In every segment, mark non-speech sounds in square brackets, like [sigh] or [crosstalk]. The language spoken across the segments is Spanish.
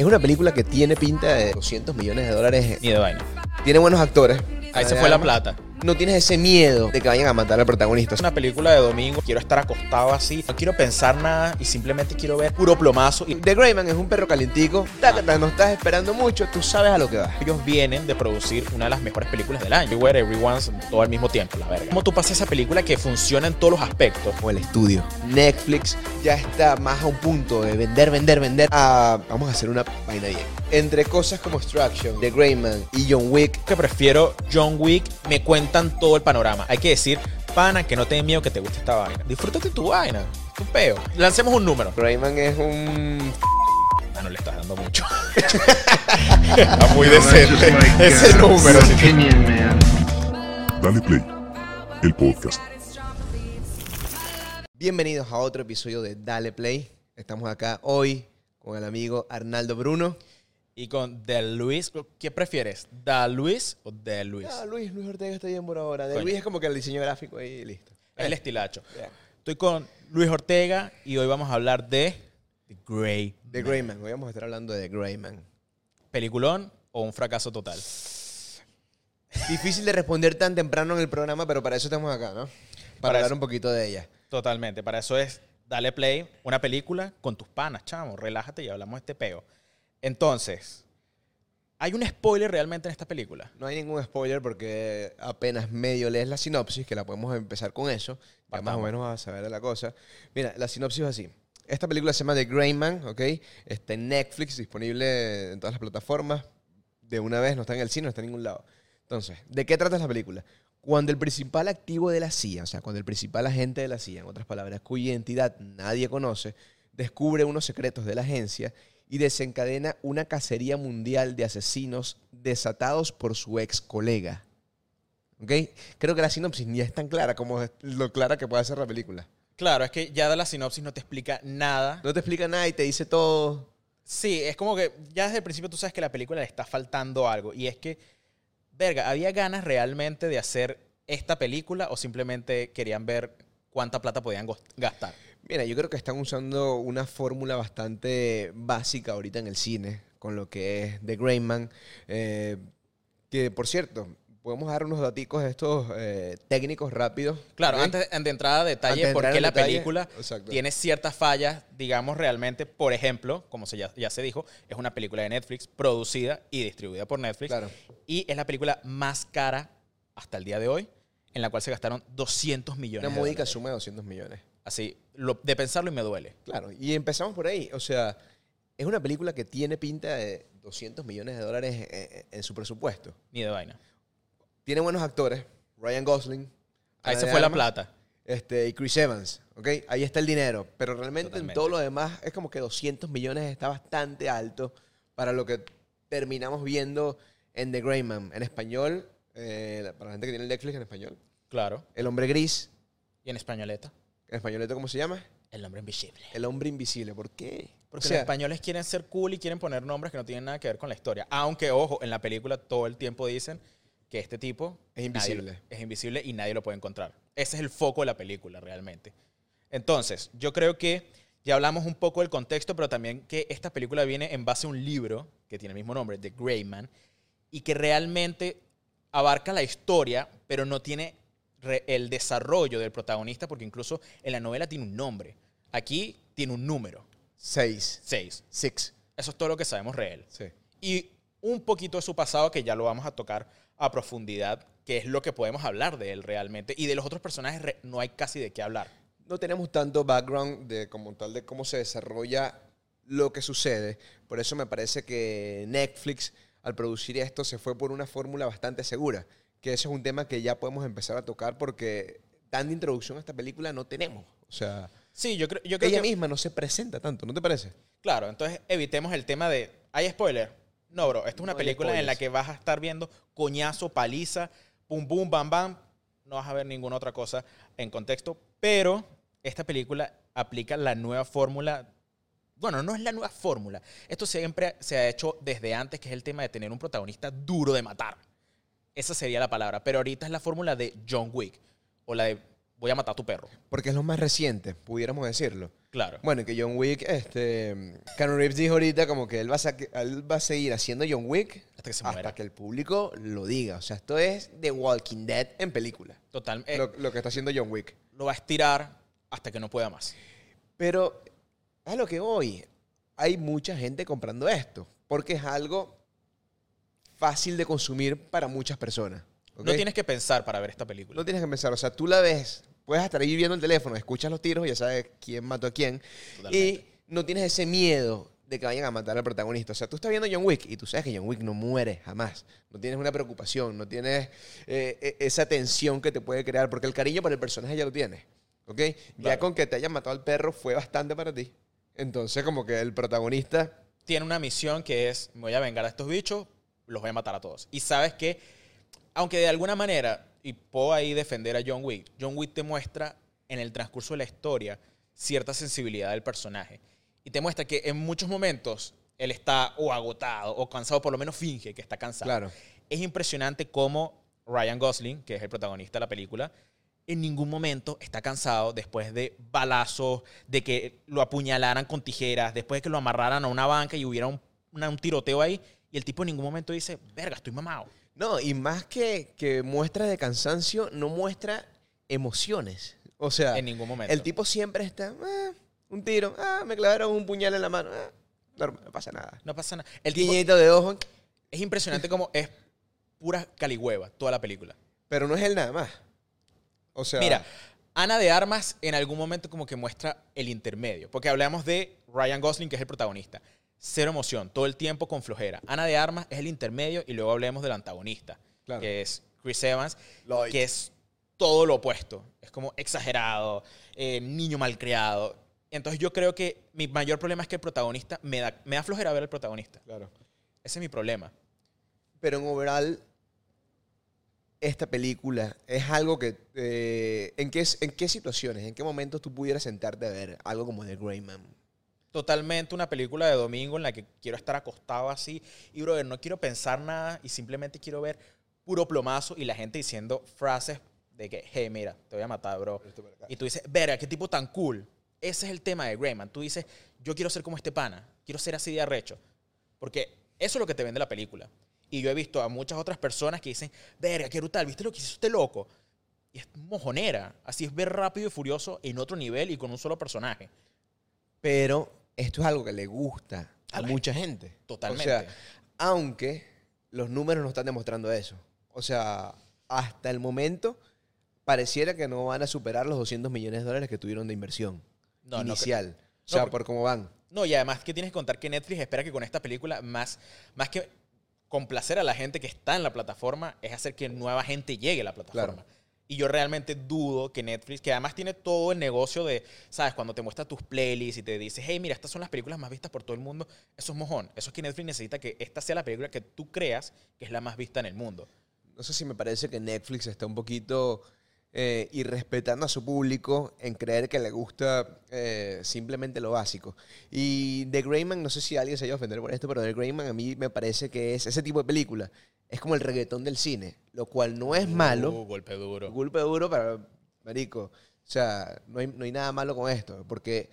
Es una película que tiene pinta de 200 millones de dólares. Ni de vaina. Tiene buenos actores. Ahí se fue la plata. No tienes ese miedo de que vayan a matar al protagonista. Es una película de domingo. Quiero estar acostado así. No quiero pensar nada y simplemente quiero ver puro plomazo. The Greyman es un perro calientico. No estás esperando mucho, tú sabes a lo que vas. ellos vienen de producir una de las mejores películas del año. Everywhere, Everyone's, todo al mismo tiempo, la verga. ¿Cómo tú pasas esa película que funciona en todos los aspectos? O el estudio. Netflix ya está más a un punto de vender, vender, vender. A, vamos a hacer una vaina bien. Entre cosas como Extraction, The Greyman y John Wick. Que prefiero John Wick. Me cuentan todo el panorama. Hay que decir, pana, que no te dé miedo que te guste esta vaina. Disfrútate tu vaina. Tu peo. Lancemos un número. Greyman es un Ah, no le estás dando mucho. Está muy decente. Ese número. opinion. Dale Play, el podcast. Bienvenidos a otro episodio de Dale Play. Estamos acá hoy con el amigo Arnaldo Bruno. Y con De Luis, ¿qué prefieres? ¿Da Luis o De Luis? Ah, Luis, Luis Ortega está bien por ahora. De Coño. Luis es como que el diseño gráfico ahí y listo. Es el estilacho. Estoy con Luis Ortega y hoy vamos a hablar de The Grey. The Greyman. Hoy vamos a estar hablando de The Greyman. ¿Peliculón o un fracaso total? Difícil de responder tan temprano en el programa, pero para eso estamos acá, ¿no? Para, Para hablar eso. un poquito de ella. Totalmente. Para eso es Dale Play, una película con tus panas, chamo. Relájate y hablamos de este peo. Entonces, ¿hay un spoiler realmente en esta película? No hay ningún spoiler porque apenas medio lees la sinopsis, que la podemos empezar con eso. Ya más o menos vas a saber de la cosa. Mira, la sinopsis es así. Esta película se llama The Greyman, ¿ok? Está en Netflix, disponible en todas las plataformas. De una vez, no está en el cine, no está en ningún lado. Entonces, ¿de qué trata la película? Cuando el principal activo de la CIA, o sea, cuando el principal agente de la CIA, en otras palabras, cuya identidad nadie conoce, descubre unos secretos de la agencia y desencadena una cacería mundial de asesinos desatados por su ex colega. ¿Ok? Creo que la sinopsis ni es tan clara como lo clara que puede ser la película. Claro, es que ya de la sinopsis no te explica nada. No te explica nada y te dice todo. Sí, es como que ya desde el principio tú sabes que la película le está faltando algo. Y es que, verga, ¿había ganas realmente de hacer esta película o simplemente querían ver cuánta plata podían gastar? Mira, yo creo que están usando una fórmula bastante básica ahorita en el cine, con lo que es The Greyman. eh, que, por cierto, podemos dar unos daticos de estos eh, técnicos rápidos. Claro, antes de entrar a detalle, de por qué la detalle, película exacto. tiene ciertas fallas, digamos, realmente. Por ejemplo, como se ya, ya se dijo, es una película de Netflix, producida y distribuida por Netflix. Claro. Y es la película más cara hasta el día de hoy, en la cual se gastaron 200 millones Una módica suma de 200 millones. Así, lo- de pensarlo y me duele. Claro, y empezamos por ahí. O sea, es una película que tiene pinta de 200 millones de dólares en, en su presupuesto. Ni de vaina. Tiene buenos actores. Ryan Gosling. Ahí se fue la plata. Este, y Chris Evans, ¿ok? Ahí está el dinero. Pero realmente Totalmente. en todo lo demás es como que 200 millones está bastante alto para lo que terminamos viendo en The Greyman. En español, eh, para la gente que tiene el Netflix en español. Claro. El hombre gris. Y en españoleta, En español, ¿cómo se llama? el nombre invisible. El hombre invisible. ¿Por qué? Porque O sea, los españoles quieren ser cool y quieren poner nombres que no tienen nada que ver con la historia. Aunque, ojo, en la película todo el tiempo dicen que este tipo Es invisible. es invisible y nadie lo puede encontrar. Ese es el foco de la película, realmente. Entonces, yo creo que ya hablamos un poco del contexto, pero también que esta película viene en base a un libro que tiene el mismo nombre, The Greyman, y que realmente abarca la historia, pero no tiene re- el desarrollo del protagonista, porque incluso en la novela tiene un nombre. Aquí tiene un número, Seis. 6. Six. Eso es todo lo que sabemos real. Sí. Y un poquito de su pasado que ya lo vamos a tocar a profundidad, que es lo que podemos hablar de él realmente. Y de los otros personajes no hay casi de qué hablar. no tenemos tanto background de como tal de cómo se desarrolla lo que sucede. Por eso me parece que Netflix al producir esto se fue por una fórmula bastante segura, que eso es un tema que ya podemos empezar a tocar porque tanta introducción a esta película no tenemos. O sea, Sí, yo creo, yo creo ella que... misma no se presenta tanto, ¿no te parece? Claro, entonces evitemos el tema de... ¿Hay spoiler? No, bro. Esto es una No película en la que vas a estar viendo coñazo, paliza, pum, pum, bam, bam. No vas a ver ninguna otra cosa en contexto. Pero esta película aplica la nueva fórmula bueno, no es la nueva fórmula. Esto siempre se ha hecho desde antes, que es el tema de tener un protagonista duro de matar. Esa sería la palabra. Pero ahorita es la fórmula de John Wick o la de voy a matar a tu perro. Porque es lo más reciente, pudiéramos decirlo. Claro. Bueno, que John Wick, este. Keanu Reeves dijo ahorita como que él va, a él va a seguir haciendo John Wick Hasta que se hasta muera. que el público lo diga. O sea, esto es The Walking Dead en película. Total. eh, lo, lo que está haciendo John Wick. lo va a estirar hasta que no pueda más. Pero a lo que voy, hay mucha gente comprando esto. Porque es algo fácil de consumir para muchas personas. No tienes que pensar para ver esta película. No tienes que pensar, o sea, tú la ves, puedes estar ahí viendo el teléfono, escuchas los tiros y ya sabes quién mató a quién. Totalmente. Y no tienes ese miedo de que vayan a matar al protagonista. O sea, tú estás viendo John Wick y tú sabes que John Wick no muere jamás. No tienes una preocupación, no tienes eh, eh, esa tensión que te puede crear, porque el cariño por el personaje ya lo tienes. ¿Ok? Ya con que te hayan matado al perro fue bastante para ti. Entonces, como que el protagonista. Tiene una misión que es, me voy a vengar a estos bichos, los voy a matar a todos. Y sabes que, aunque de alguna manera, y puedo ahí defender a John Wick, John Wick te muestra en el transcurso de la historia cierta sensibilidad del personaje. Y te muestra que en muchos momentos él está o agotado o cansado, por lo menos finge que está cansado. Claro. Es impresionante cómo Ryan Gosling, que es el protagonista de la película, en ningún momento está cansado después de balazos, de que lo apuñalaran con tijeras, después de que lo amarraran a una banca y hubiera un, una- un tiroteo ahí. Y el tipo en ningún momento dice, verga, estoy mamado. No, y más que, que muestra de cansancio, no muestra emociones. O sea, En ningún momento. el tipo siempre está, "Ah, un tiro, ah, me clavaron un puñal en la mano, ah, normal, no pasa nada. No pasa nada. El Guiñito de ojo, es impresionante como es pura caligüeva toda la película. pero no es él nada más. O sea, Mira, Ana de Armas en algún momento como que muestra el intermedio, porque hablamos de Ryan Gosling, que es el protagonista. Cero emoción, todo el tiempo con flojera. Ana de Armas es el intermedio y luego hablemos del antagonista, Claro. que es Chris Evans, Lloyd. que es todo lo opuesto. Es como exagerado, eh, niño malcriado. Entonces yo creo que mi mayor problema es que el protagonista me da, me da flojera ver al protagonista. Claro. Ese es mi problema. Pero en overall, esta película es algo que... eh, ¿en, qué, ¿En qué situaciones, en qué momentos tú pudieras sentarte a ver algo como The Grey Man? Totalmente una película de domingo en la que quiero estar acostado así y, brother, no quiero pensar nada y simplemente quiero ver puro plomazo y la gente diciendo frases de que, hey, mira, te voy a matar, bro. Y tú dices, verga, qué tipo tan cool. Ese es el tema de Greyman. Tú dices, yo quiero ser como este pana, quiero ser así de arrecho. Porque eso es lo que te vende la película. Y yo he visto a muchas otras personas que dicen, verga, qué brutal, ¿viste lo que hizo este loco? Y es mojonera. Así es ver rápido y furioso en otro nivel y con un solo personaje. Pero esto es algo que le gusta a, mucha gente. Totalmente. O sea, aunque los números no están demostrando eso. O sea, hasta el momento pareciera que no van a superar los 200 millones de dólares que tuvieron de inversión No, no inicial. o sea, por cómo van. No, y además que tienes que contar que Netflix espera que con esta película, más, más que complacer a la gente que está en la plataforma, es hacer que nueva gente llegue a la plataforma. Claro. Y yo realmente dudo que Netflix, que además tiene todo el negocio de, ¿sabes? Cuando te muestra tus playlists y te dice, hey, mira, estas son las películas más vistas por todo el mundo, eso es mojón. Eso es que Netflix necesita que esta sea la película que tú creas que es la más vista en el mundo. No sé si me parece que Netflix está un poquito eh, irrespetando a su público en creer que le gusta eh, simplemente lo básico. Y The Greyman, no sé si alguien se vaya a ofender por esto, pero The Greyman a mí me parece que es ese tipo de película. Es como el reggaetón del cine, lo cual no es malo. Uh, golpe duro. Golpe duro para Marico. O sea, no hay, no hay nada malo con esto, porque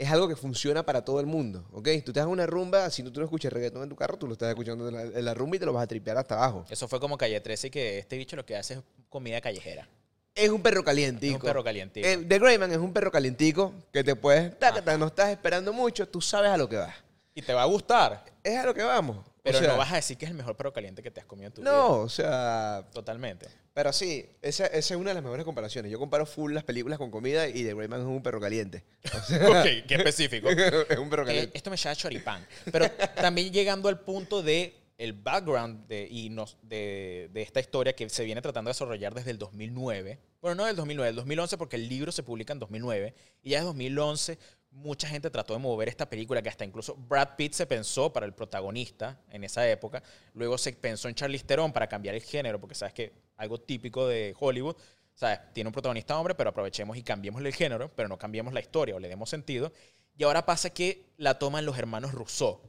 es algo que funciona para todo el mundo, ¿ok? Tú te das una rumba, si tú, tú no escuchas reggaetón en tu carro, tú lo estás escuchando en la, en la rumba y te lo vas a tripear hasta abajo. Eso fue como Calle 13 que este bicho lo que hace es comida callejera. Es un perro calientico. Es un perro calientico. The Greyman es un perro calientico que te puedes... taca, no estás esperando mucho, tú sabes a lo que vas. Y te va a gustar, Es a lo que vamos. Pero O sea, no vas a decir que es el mejor perro caliente que te has comido en tu vida. No, o sea... Totalmente. Pero sí, esa, esa es una de las mejores comparaciones. Yo comparo full las películas con comida y The Greyman es un perro caliente. O sea, [laughs] ok, qué específico. [laughs] es un perro Eh, caliente. esto me llama choripán. Pero también llegando al punto de el background de, y nos, de, de esta historia que se viene tratando de desarrollar desde el 2009. Bueno, no del 2009, del 2011 porque el libro se publica en 2009. Y ya desde 2011 mucha gente trató de mover esta película que hasta incluso Brad Pitt se pensó para el protagonista en esa época. Luego se pensó en Charlize Theron para cambiar el género porque sabes que algo típico de Hollywood ¿sabes? Tiene un protagonista hombre, pero aprovechemos y cambiemos el género, pero no cambiemos la historia o le demos sentido. Y ahora pasa que la toman los hermanos Rousseau.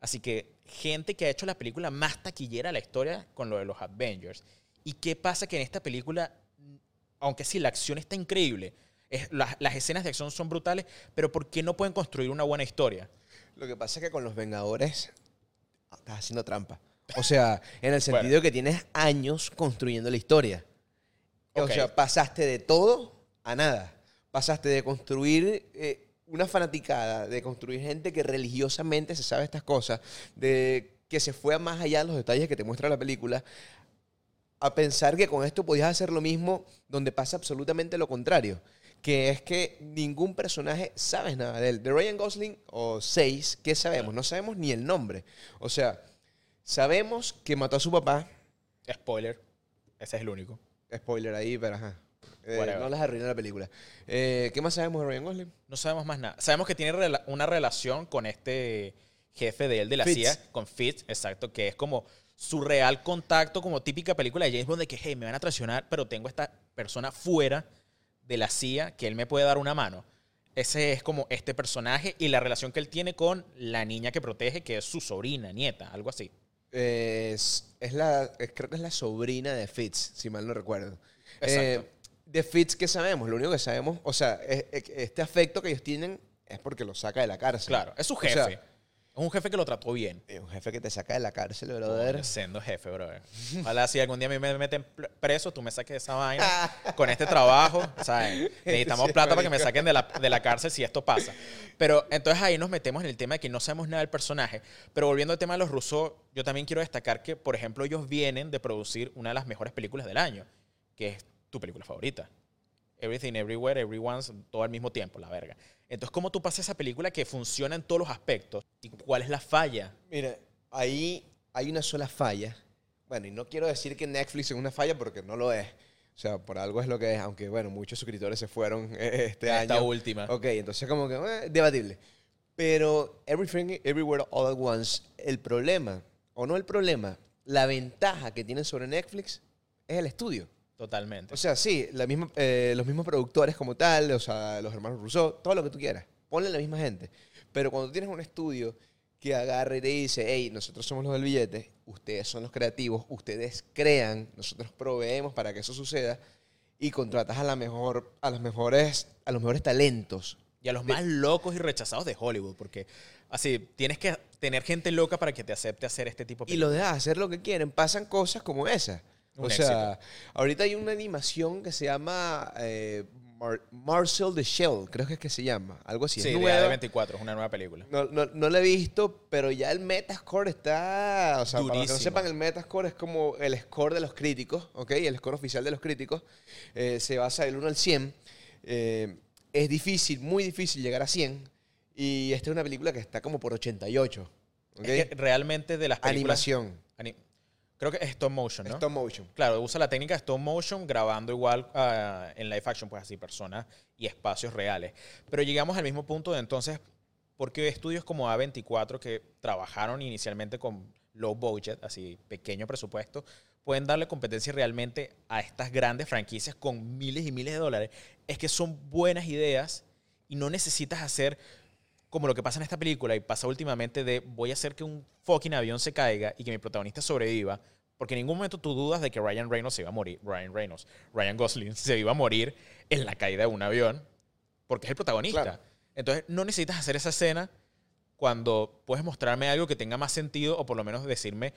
Así que gente que ha hecho la película más taquillera de la historia con lo de los Avengers. ¿Y qué pasa? Que en esta película aunque sí, la acción está increíble, es- las, las escenas de acción son brutales, pero ¿por qué no pueden construir una buena historia? Lo que pasa es que con los Vengadores estás haciendo trampa. O sea, en el [laughs] Bueno. sentido que tienes años construyendo la historia. O Ok. sea, pasaste de todo a nada. Pasaste de construir eh, una fanaticada, de construir gente que religiosamente se sabe estas cosas, de que se fue a más allá de los detalles que te muestra la película, a pensar que con esto podías hacer lo mismo donde pasa absolutamente lo contrario. Que es que ningún personaje sabes nada de él. De Ryan Gosling o Seis, ¿qué sabemos? No sabemos ni el nombre. O sea, sabemos que mató a su papá. Spoiler, ese es el único. Spoiler ahí, pero ajá. Eh, no les arruiné la película. Eh, ¿Qué más sabemos de Ryan Gosling? No sabemos más nada. Sabemos que tiene rela- una relación con este jefe de él de la Fitz. CIA, con Fitz, exacto, que es como su real contacto, como típica película de James Bond, de que, hey, me van a traicionar, pero tengo esta persona fuera de la CIA que él me puede dar una mano. Ese es como este personaje y la relación que él tiene con la niña que protege, que es su sobrina, nieta, algo así. Es, es la, es- creo que es la sobrina de Fitz, si mal no recuerdo. Exacto. Eh, de Fitz, ¿qué sabemos? Lo único que sabemos, o sea, es- es- este afecto que ellos tienen es porque lo saca de la cárcel. Claro, es su O jefe. Es un jefe que lo trató bien. es un jefe que te saca de la cárcel, brother. Coño, Siendo jefe, brother. Ojalá si algún día a mí me meten preso, tú me saques de esa vaina [laughs] con este trabajo. ¿sabes? [laughs] Necesitamos Sí, plata para que me marico. saquen de la, de la cárcel si esto pasa. Pero entonces ahí nos metemos en el tema de que no sabemos nada del personaje. Pero volviendo al tema de los rusos, yo también quiero destacar que, por ejemplo, ellos vienen de producir una de las mejores películas del año, que es tu película favorita. Everything, Everywhere, Everyone's, todo al mismo tiempo, la verga. Entonces, ¿cómo tú pasas esa película que funciona en todos los aspectos? ¿Y cuál es la falla? Mira, ahí hay una sola falla. Bueno, y no quiero decir que Netflix es una falla porque no lo es. O sea, por algo es lo que es, aunque bueno, muchos suscriptores se fueron [laughs] eh, este Esta año. última. Ok, entonces como que eh, debatible. Pero Everything, Everywhere, All at Once, el problema, o no el problema, la ventaja que tienen sobre Netflix es el estudio. Totalmente. O sea, sí, la misma, eh, los mismos productores como tal, o sea, los hermanos Rousseau, todo lo que tú quieras. Ponle la misma gente. Pero cuando tienes un estudio que agarra y te dice, hey, nosotros somos los del billete, ustedes son los creativos, ustedes crean, nosotros proveemos para que eso suceda, y contratas a la mejor, a los mejores, a los mejores talentos. y a los más locos y rechazados de Hollywood, porque así tienes que tener gente loca para que te acepte hacer este tipo de Y los dejas hacer lo que quieren. Pasan cosas como esa. Un o sea, ahorita hay una animación que se llama eh, Mar- Marcel the Shell, creo que es que se llama. Algo así. Sí, es de nueva. A24, es una nueva película. No, no, no la he visto, pero ya el Metascore está. O sea, para los que no sepan, el Metascore es como el score de los críticos, ¿ok? El score oficial de los críticos. Eh, se basa del 1 al 100. Eh, es difícil, muy difícil llegar a 100. Y esta es una película que está como por 88. ¿ok? Es que realmente de las películas... Animación. ani- creo que es stop motion, ¿no? Stop motion. Claro, usa la técnica de stop motion grabando igual ah, en live action, pues así, personas y espacios reales. Pero llegamos al mismo punto de entonces, porque estudios como A24 que trabajaron inicialmente con low budget, así pequeño presupuesto, pueden darle competencia realmente a estas grandes franquicias con miles y miles de dólares, es que son buenas ideas y no necesitas hacer como lo que pasa en esta película y pasa últimamente de voy a hacer que un fucking avión se caiga y que mi protagonista sobreviva, porque en ningún momento tú dudas de que Ryan Reynolds se iba a morir, Ryan Reynolds, Ryan Gosling se iba a morir en la caída de un avión, porque es el protagonista. Claro. Entonces no necesitas hacer esa escena cuando puedes mostrarme algo que tenga más sentido o por lo menos decirme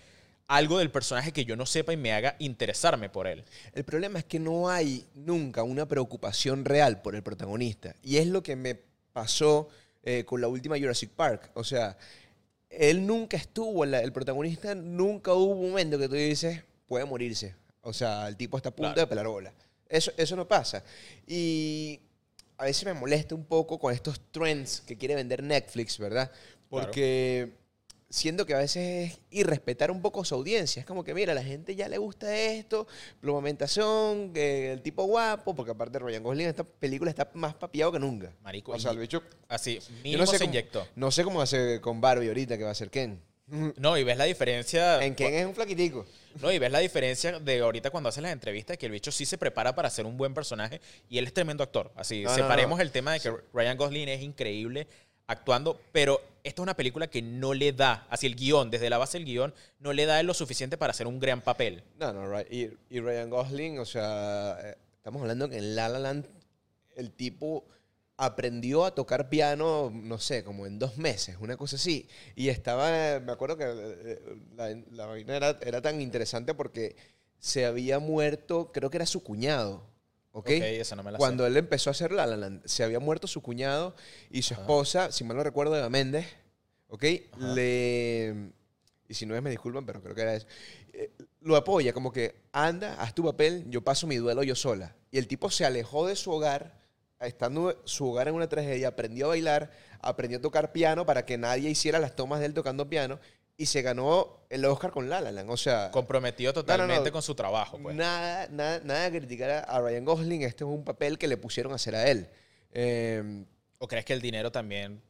algo del personaje que yo no sepa y me haga interesarme por él. El problema es que no hay nunca una preocupación real por el protagonista. Y es lo que me pasó eh, con la última Jurassic Park. O sea, él nunca estuvo, la- el protagonista nunca hubo un momento que tú dices, puede morirse. O sea, el tipo está a punto Claro. de pelar bola. Eso, eso no pasa. Y a veces me molesta un poco con estos trends que quiere vender Netflix, ¿verdad? Porque siento que a veces es irrespetar un poco su audiencia. Es como que, mira, a la gente ya le gusta esto, plumamentación, el tipo guapo, porque aparte Ryan Gosling en esta película está más papiado que nunca. Marico, o sea, el bicho... Así, mínimo no sé, se cómo, inyectó. no sé cómo hace con Barbie ahorita, que va a ser Ken. No, y ves la diferencia. En Ken es un flaquitico. No, y ves la diferencia de ahorita cuando hace las entrevistas, que el bicho sí se prepara para ser un buen personaje y él es tremendo actor. Así, No, no, separemos no. el tema de que Ryan Gosling es increíble actuando, pero esta es una película que no le da, así el guion, desde la base del guion, no le da lo suficiente para hacer un gran papel. No, no, y, y Ryan Gosling, o sea, eh, estamos hablando que en La La Land el tipo aprendió a tocar piano, no sé, como en dos meses, una cosa así. Y estaba, me acuerdo que eh, la, la vaina era tan interesante porque se había muerto, creo que era su cuñado. ¿Ok? Ok, esa no me la sé. Cuando él empezó a hacer La La Land, se había muerto su cuñado y su esposa, si mal no recuerdo, Eva Méndez, ¿ok? Ajá. Le... Y si no es, me disculpan, pero creo que era eso. Eh, lo apoya, como que anda, haz tu papel, yo paso mi duelo yo sola. Y el tipo se alejó de su hogar, estando su hogar en una tragedia, aprendió a bailar, aprendió a tocar piano para que nadie hiciera las tomas de él tocando piano y se ganó el Oscar con La La Land. O sea, Comprometido no, totalmente no. con su trabajo, pues. Nada, nada, nada de criticar a- Ryan Gosling. Este es un papel que le pusieron a hacer a él. Eh, ¿O crees que el dinero también...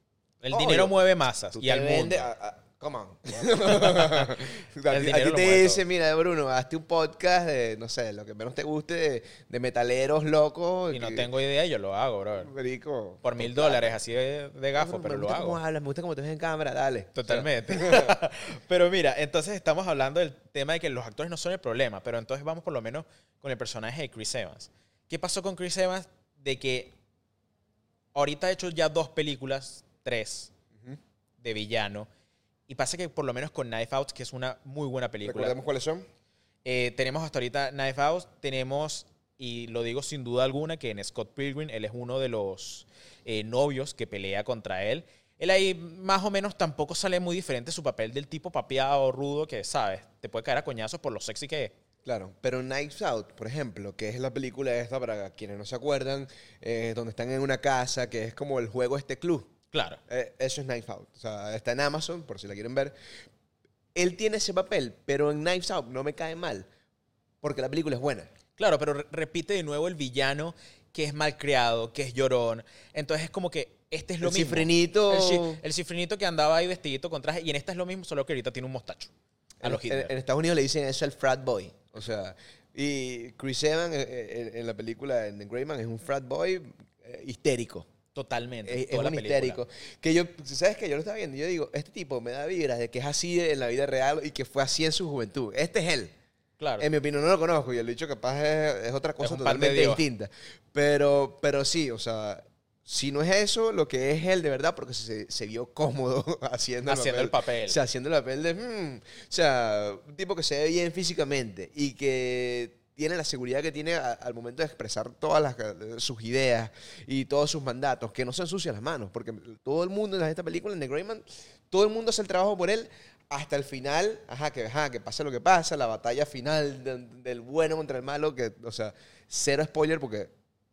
El Obvio. dinero mueve masas y al mundo. vendes- a- a- come on. a [laughs] ti, lo te dice, mira, Bruno, hazte un podcast de, no sé, lo que menos te guste, de, de metaleros locos. Y no tengo idea yo lo hago, bro. Marico, Por mil dólares, así de, de gafo, plata. pero me lo gusta hago. cómo hablas, me gusta cómo te ves en cámara, dale. Totalmente. [laughs] [laughs] pero mira, entonces estamos hablando del tema de que los actores no son el problema, pero entonces vamos por lo menos con el personaje de Chris Evans. ¿Qué pasó con Chris Evans? De que ahorita ha hecho ya dos películas, tres, de villano. Y pasa que por lo menos con Knife Out, que es una muy buena película. Recordemos cuáles son. Eh, tenemos hasta ahorita Knife Out, tenemos, y lo digo sin duda alguna, que en Scott Pilgrim él es uno de los eh, novios que pelea contra él. Él ahí más o menos tampoco sale muy diferente su papel del tipo papeado, rudo, que sabes, te puede caer a coñazos por lo sexy que es. Claro, pero Knives Out, por ejemplo, que es la película esta, para quienes no se acuerdan, eh, donde están en una casa, que es como el juego este club. Claro. Eh, eso es Knives Out. O sea, está en Amazon, por si la quieren ver. Él tiene ese papel, pero en Knives Out no me cae mal, porque la película es buena. Claro, pero re- repite de nuevo el villano que es malcriado, que es llorón. Entonces es como que este es lo El mismo. cifrinito- El, chi- el cifrinito que andaba ahí vestidito con traje. Y en esta es lo mismo, solo que ahorita tiene un mostacho. A En, los en- Estados Unidos le dicen eso el frat boy. O sea, y Chris Evans eh, eh, en, la película en The Greyman es un frat boy eh, histérico. Totalmente. Es, es la un histérico. Que yo, ¿sabes qué? Yo lo estaba viendo y yo digo, este tipo me da vibras de que es así en la vida real y que fue así en su juventud. Este es él. Claro. En mi opinión no lo conozco y el dicho capaz es, es otra cosa totalmente distinta. Pero, pero sí, o sea, si no es eso, lo que es él de verdad, porque se, se vio cómodo haciendo, [laughs] Haciendo el papel. O sea, haciendo el papel de... mm, o sea, un tipo que se ve bien físicamente y que tiene la seguridad que tiene a- al momento de expresar todas las, sus ideas y todos sus mandatos, que no se ensucia las manos, porque todo el mundo en esta película, en The Greyman, todo el mundo hace el trabajo por él hasta el final, ajá, que, ajá, que pasa lo que pasa, la batalla final de- del bueno contra el malo, que, o sea, cero spoiler porque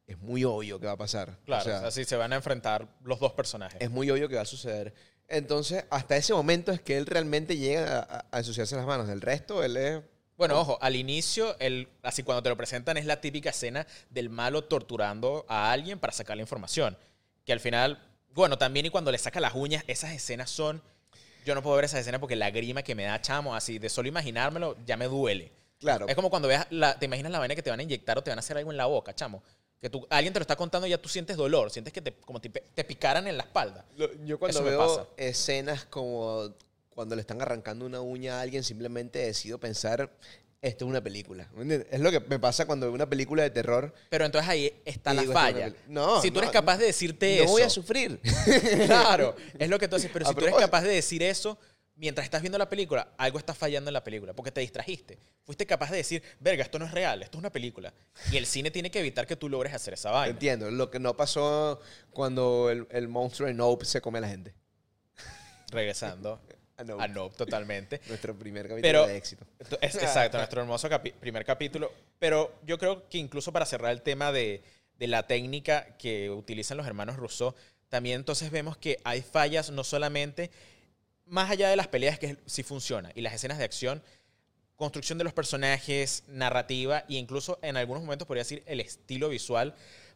es muy obvio que va a pasar. Claro, O sea, o sea, sí se van a enfrentar los dos personajes. es muy obvio que va a suceder. Entonces, hasta ese momento es que él realmente llega a, a- a ensuciarse las manos. El resto, él es... Bueno, ojo, al inicio, el, así cuando te lo presentan, es la típica escena del malo torturando a alguien para sacar la información. Que al final, bueno, también y cuando le saca las uñas, esas escenas son. Yo no puedo ver esas escenas porque la grima que me da chamo, así de solo imaginármelo, ya me duele. Claro. Es como cuando veas la, te imaginas la vaina que te van a inyectar o te van a hacer algo en la boca, chamo. Que tú, alguien te lo está contando y ya tú sientes dolor, sientes que te, como te, te picaran en la espalda. Lo- Yo cuando Eso veo escenas como cuando le están arrancando una uña a alguien, simplemente decido pensar, esto es una película. ¿Me entiendes? Es lo que me pasa cuando veo una película de terror. Pero entonces ahí está Y la digo, es falla. No, si tú no, eres capaz de decirte no eso. voy a sufrir. [laughs] [laughs] Claro, es lo que tú haces. Pero A si tú eres capaz de decir eso mientras estás viendo la película, algo está fallando en la película porque te distrajiste. Fuiste capaz de decir, verga, esto no es real, esto es una película. Y el cine tiene que evitar que tú logres hacer esa vaina. Entiendo. Lo que no pasó cuando el, el monstruo de Nope se come a la gente. Regresando [laughs] A Nope. a No, totalmente. [laughs] Nuestro primer capítulo Pero- de éxito. [laughs] Es, exacto, nuestro hermoso capi- primer capítulo. Pero yo creo que incluso para cerrar el tema de, de la técnica que utilizan los hermanos Rousseau, también entonces vemos que hay fallas no solamente, más allá de las peleas que sí funciona, y las escenas de acción, construcción de los personajes, narrativa e incluso en algunos momentos podría decir el estilo visual,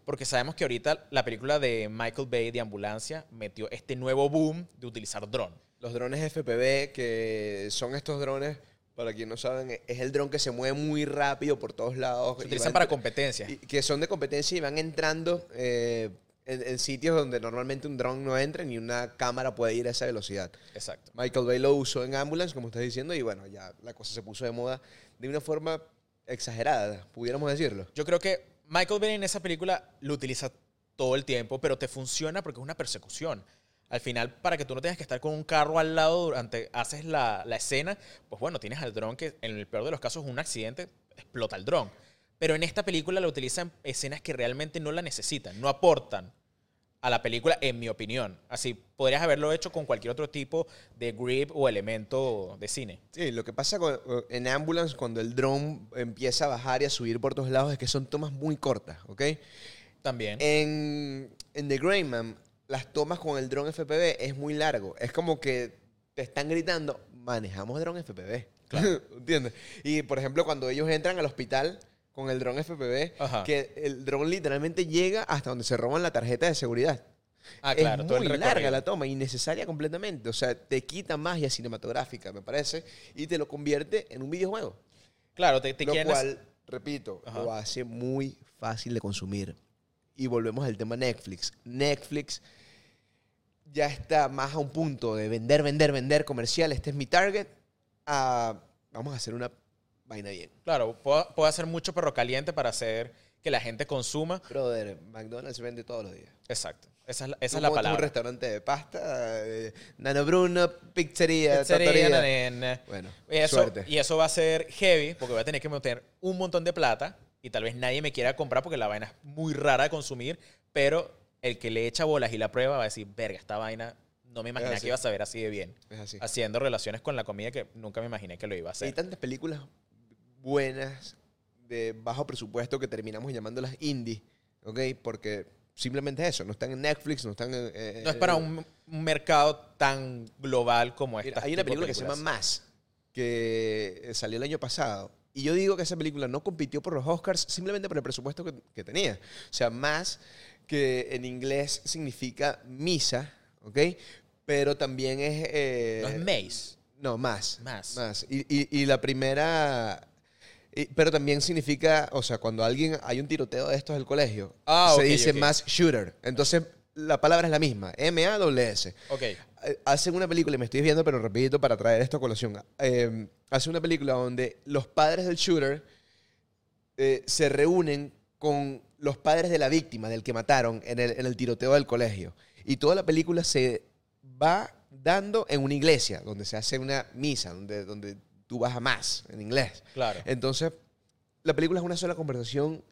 porque sabemos que ahorita la película de Michael Bay de Ambulancia metió este nuevo boom de utilizar dron. Los drones FPV, que son estos drones, para quien no saben, es el dron que se mueve muy rápido por todos lados. Se utilizan para entr- competencia. y que son de competencia y van entrando eh, en, en sitios donde normalmente un dron no entra ni una cámara puede ir a esa velocidad. Exacto. Michael Bay lo usó en Ambulance, como estás diciendo, y bueno, ya la cosa se puso de moda de una forma exagerada, pudiéramos decirlo. Yo creo que Michael Bay en esa película lo utiliza todo el tiempo, pero te funciona porque es una persecución. Al final, para que tú no tengas que estar con un carro al lado durante haces la, la escena, pues bueno, tienes al dron que en el peor de los casos un accidente, explota el dron. Pero en esta película lo utilizan escenas que realmente no la necesitan, no aportan a la película, en mi opinión. Así, podrías haberlo hecho con cualquier otro tipo de grip o elemento de cine. Sí, lo que pasa con- en Ambulance cuando el dron empieza a bajar y a subir por todos lados es que son tomas muy cortas, ¿ok? También. En, en The Gray Man, las tomas con el dron FPV es muy largo. Es como que te están gritando, manejamos dron FPV. [laughs] ¿Entiendes? Y, por ejemplo, cuando ellos entran al hospital con el dron FPV, Ajá. que el dron literalmente llega hasta donde se roban la tarjeta de seguridad. ah, claro, es todo el muy larga la toma, innecesaria completamente. O sea, te quita magia cinematográfica, me parece, y te lo convierte en un videojuego. Claro, te, te lo cual, repito, Ajá. lo hace muy fácil de consumir. Y volvemos al tema Netflix. Netflix ya está más a un punto de vender, vender, vender comercial. Este es mi target. a, vamos a hacer una vaina bien. Claro, puedo, puedo hacer mucho perro caliente para hacer que la gente consuma. Brother, McDonald's vende todos los días. Exacto. Esa es la, esa es Tú la montas un palabra. restaurante de pasta, eh, Nano Bruno, pizzería, Pizzería. Bueno, Y eso, suerte. y eso va a ser heavy porque voy a tener que meter un montón de plata y tal vez nadie me quiera comprar porque la vaina es muy rara de consumir, pero el que le echa bolas y la prueba va a decir, verga, esta vaina no me imaginé que iba a saber así de bien. Es así. Haciendo relaciones con la comida que nunca me imaginé que lo iba a Hay hacer. tantas películas buenas de bajo presupuesto que terminamos llamándolas indie, ¿ok? Porque simplemente es eso, no están en Netflix, no están en... eh, No es para un, un mercado tan global como esta. hay una película que se llama Más, que eh, salió el año pasado. Y yo digo que esa película no compitió por los Oscars simplemente por el presupuesto que, que tenía. O sea, Más, que en inglés significa misa, ¿ok? Pero también es... eh, No es Maze. no, más. Más. Más. Y, y- y la primera. Y- pero también significa, o sea, cuando alguien hay un tiroteo de estos del colegio, Ah, se dice ok. mass shooter. Entonces, la palabra es la misma: M-A-W-S. Ok. Eh, Hacen una película, y me estoy viendo, pero repito para traer esto a colación. Eh, hacen una película donde los padres del shooter eh, se reúnen con los padres de la víctima, del que mataron en el, en el tiroteo del colegio. Y toda la película se va dando en una iglesia, donde se hace una misa, donde, donde tú vas a más, en inglés. Claro. Entonces, la película es una sola conversación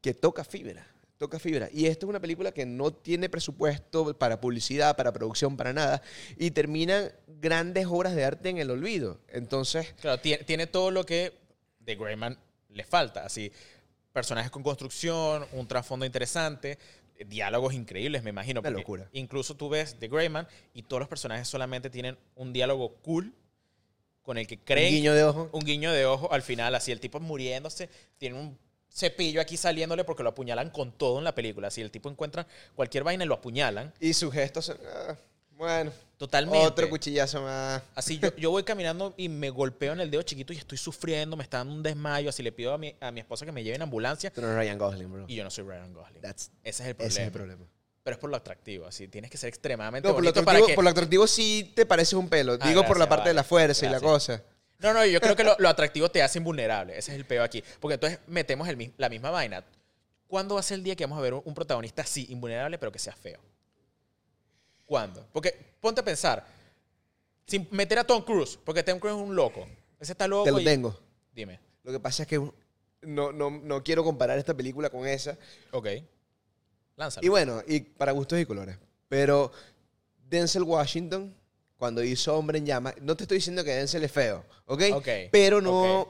que toca fibra. Toca fibra. Y esta es una película que no tiene presupuesto para publicidad, para producción, para nada. Y terminan grandes obras de arte en el olvido. Entonces, Claro, tiene, tiene todo lo que de Greyman le falta. Así, personajes con construcción, un trasfondo interesante, diálogos increíbles, me imagino. Una locura. Incluso tú ves The Greyman y todos los personajes solamente tienen un diálogo cool con el que un creen. guiño de ojo. un guiño de ojo al final, así el tipo muriéndose, tiene un cepillo aquí saliéndole porque lo apuñalan con todo en la película. Así el tipo encuentra cualquier vaina y lo apuñalan. Y sus gestos, ah, bueno, Totalmente. otro cuchillazo más. Así yo, yo voy caminando y me golpeo en el dedo chiquito y estoy sufriendo, me está dando un desmayo. Así le pido a mi, a mi esposa que me lleve en ambulancia Tú no eres Ryan Gosling, bro. y yo no soy Ryan Gosling. That's- ese es el ese problema. es el problema. Pero es por lo atractivo, así tienes que ser extremadamente No, por lo, para atractivo, que... por lo atractivo sí te parece un pelo. Ah, Digo por la parte de la fuerza y la cosa. No, no, yo creo que lo, [laughs] lo atractivo te hace invulnerable. Ese es el peo aquí. Porque entonces metemos el, la misma vaina. ¿Cuándo va a ser el día que vamos a ver un, un protagonista así, invulnerable, pero que sea feo? ¿Cuándo? Porque ponte a pensar, sin meter a Tom Cruise, porque Tom Cruise es un loco. Ese está loco. Te lo y- tengo. Dime. Lo que pasa es que no, no, no quiero comparar esta película con esa. Ok. Lánzalo. Y bueno, y para gustos y colores. Pero Denzel Washington, cuando hizo Hombre en Llamas, no te estoy diciendo que Denzel es feo, ¿ok? Ok, Pero no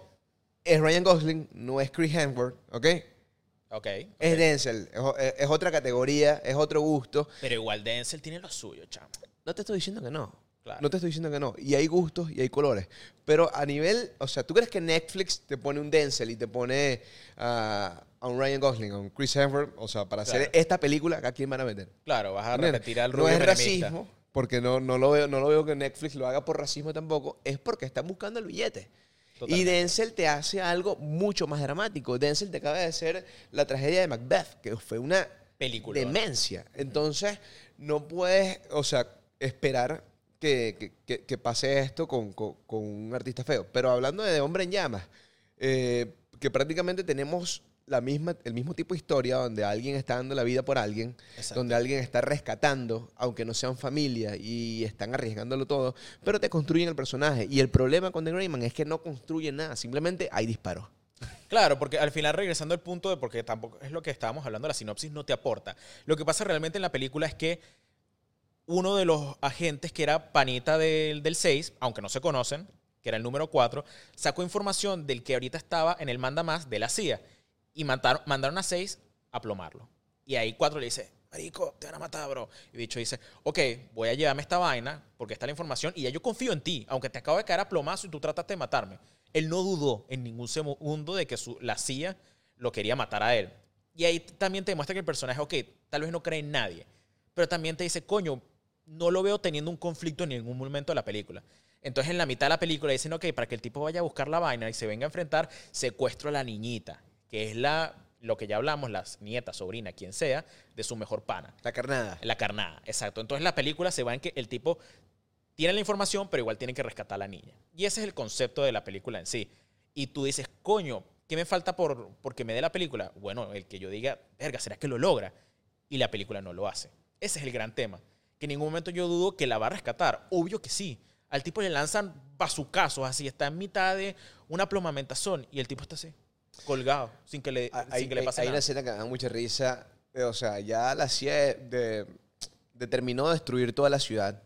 es Ryan Gosling, no es Chris Hemsworth, ¿ok? ok. Es ok. Denzel, es, o- es- es otra categoría, es otro gusto. Pero igual Denzel tiene lo suyo, chamo. No te estoy diciendo que no. Claro. No te estoy diciendo que no. Y hay gustos y hay colores. Pero a nivel, o sea, ¿tú crees que Netflix te pone un Denzel y te pone a un Ryan Gosling, a un Chris Hemsworth? O sea, para hacer esta película, ¿a quién van a meter? Claro, vas a repetir al No rubio es menemista. racismo, porque no, no, lo veo, no lo veo que Netflix lo haga por racismo tampoco, es porque están buscando el billete. Y. Denzel te hace algo mucho más dramático. Denzel te acaba de hacer la tragedia de Macbeth, que fue una Película. demencia. Entonces, no puedes, o sea, esperar que, que- que- que pase esto con, con- con un artista feo. Pero hablando de Hombre en Llamas, eh, que prácticamente tenemos la misma, el mismo tipo de historia donde alguien está dando la vida por alguien, Exacto. donde alguien está rescatando, aunque no sean familia y están arriesgándolo todo, pero te construyen el personaje. Y el problema con The Greyman es que no construyen nada, simplemente hay disparos. Claro, porque al final regresando al punto de porque tampoco es lo que estábamos hablando, la sinopsis no te aporta. Lo que pasa realmente en la película es que uno de los agentes que era panita del, del 6, aunque no se conocen, que era el número 4, sacó información del que ahorita estaba en el manda más de la CIA y mandaron, mandaron a 6 a plomarlo. Y ahí 4 le dice, marico, te van a matar, bro. Y dicho dice, ok, voy a llevarme esta vaina porque está la información y ya yo confío en ti, aunque te acabo de caer a plomazo y tú trataste de matarme. Él no dudó en ningún segundo de que su, la CIA lo quería matar a él. Y ahí también te demuestra que el personaje, ok, tal vez no cree en nadie, pero también te dice, coño, no lo veo teniendo un conflicto en ningún momento de la película. Entonces en la mitad de la película dicen, ok, para que el tipo vaya a buscar la vaina y se venga a enfrentar, secuestro a la niñita, que es la, lo que ya hablamos, las nietas, sobrina, quien sea, de su mejor pana. La carnada. La carnada, exacto. Entonces la película se va en que el tipo tiene la información, pero igual tiene que rescatar a la niña. Y ese es el concepto de la película en sí. Y tú dices, coño, ¿qué me falta por porque me dé la película? Bueno, el que yo diga, verga, ¿será que lo logra? Y la película no lo hace. Ese es el gran tema. Que en ningún momento yo dudo que la va a rescatar. Obvio que sí. Al tipo le lanzan bazucazos así, está en mitad de una plomamentación y el tipo está así, colgado, sin que le, Hay, sin que le hay- pase hay una nada. escena que me da mucha risa. eh, O sea, ya la CIA de- determinó destruir toda la ciudad.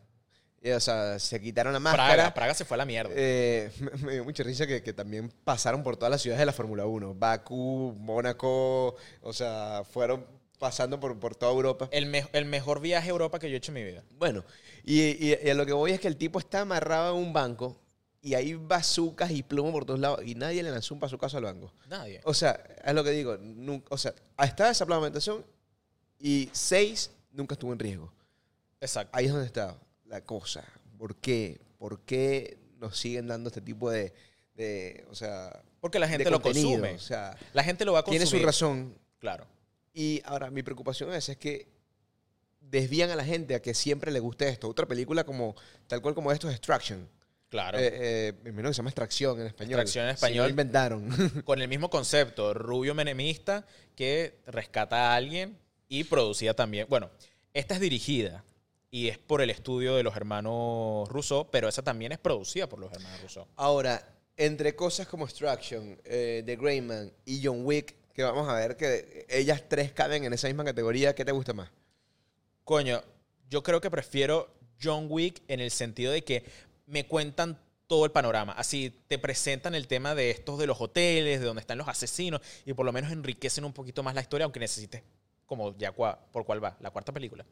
Y, o sea, se quitaron la máscara. Praga, Praga se fue a la mierda. Eh, [laughs] me, me dio mucha risa que, que también pasaron por todas las ciudades de la Fórmula 1. Bakú, Mónaco, o sea, fueron pasando por, por toda Europa. El, me- el mejor viaje a Europa que yo he hecho en mi vida. Bueno, y, y- y a lo que voy es que el tipo está amarrado en un banco y hay bazucas y plomo por todos lados y nadie le lanzó un bazucazo al banco. Nadie. O sea, es lo que digo. nun- o sea, está esa plavamentación y seis nunca estuvo en riesgo. Exacto. Ahí es donde está la cosa. ¿Por qué? ¿Por qué nos siguen dando este tipo de, de o sea, Porque la gente lo consume. O sea, La gente lo va a consumir. tiene su razón. Claro. Y ahora, mi preocupación es, es que desvían a la gente a que siempre le guste esto. Otra película como, tal cual como esto es Extraction. Claro. Eh, eh, me imagino que se llama Extracción en español. Extracción en español. lo inventaron. [laughs] Con el mismo concepto, rubio menemista que rescata a alguien y producida también. Bueno, esta es dirigida y es por el estudio de los hermanos Rousseau, pero esa también es producida por los hermanos Rousseau. Ahora, entre cosas como Extraction, eh, The Greyman y John Wick, que vamos a ver que ellas tres caben en esa misma categoría, ¿qué te gusta más? Coño, yo creo que prefiero John Wick en el sentido de que me cuentan todo el panorama. Así te presentan el tema de estos de los hoteles, de donde están los asesinos, y por lo menos enriquecen un poquito más la historia, aunque necesites, como ya cua- por cuál va, la cuarta película.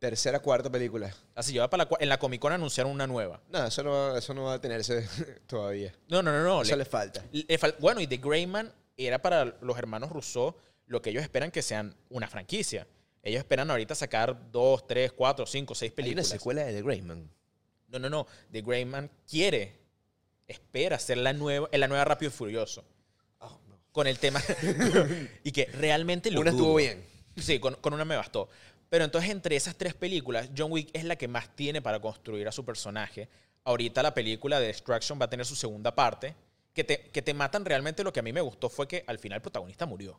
Tercera, cuarta película. Así yo para la, en la Comic Con anunciaron una nueva. No, eso no, va- eso no va a tenerse [laughs] todavía. No, no, no, no. eso le- le falta. le bueno, y The Greyman era para los hermanos Rousseau lo que ellos esperan que sean una franquicia. Ellos esperan ahorita sacar dos, tres, cuatro, cinco, seis Hay una películas. secuela de The Greyman. No, no, no. The Greyman quiere, espera ser la nueva, la nueva Rápido y Furioso. Con el tema. [laughs] y que realmente lo Una estuvo bien. Sí, con, con una me bastó. Pero entonces, entre esas tres películas, John Wick es la que más tiene para construir a su personaje. Ahorita la película de Destruction va a tener su segunda parte. Que te, que te matan realmente lo que a mí me gustó fue que al final el protagonista murió.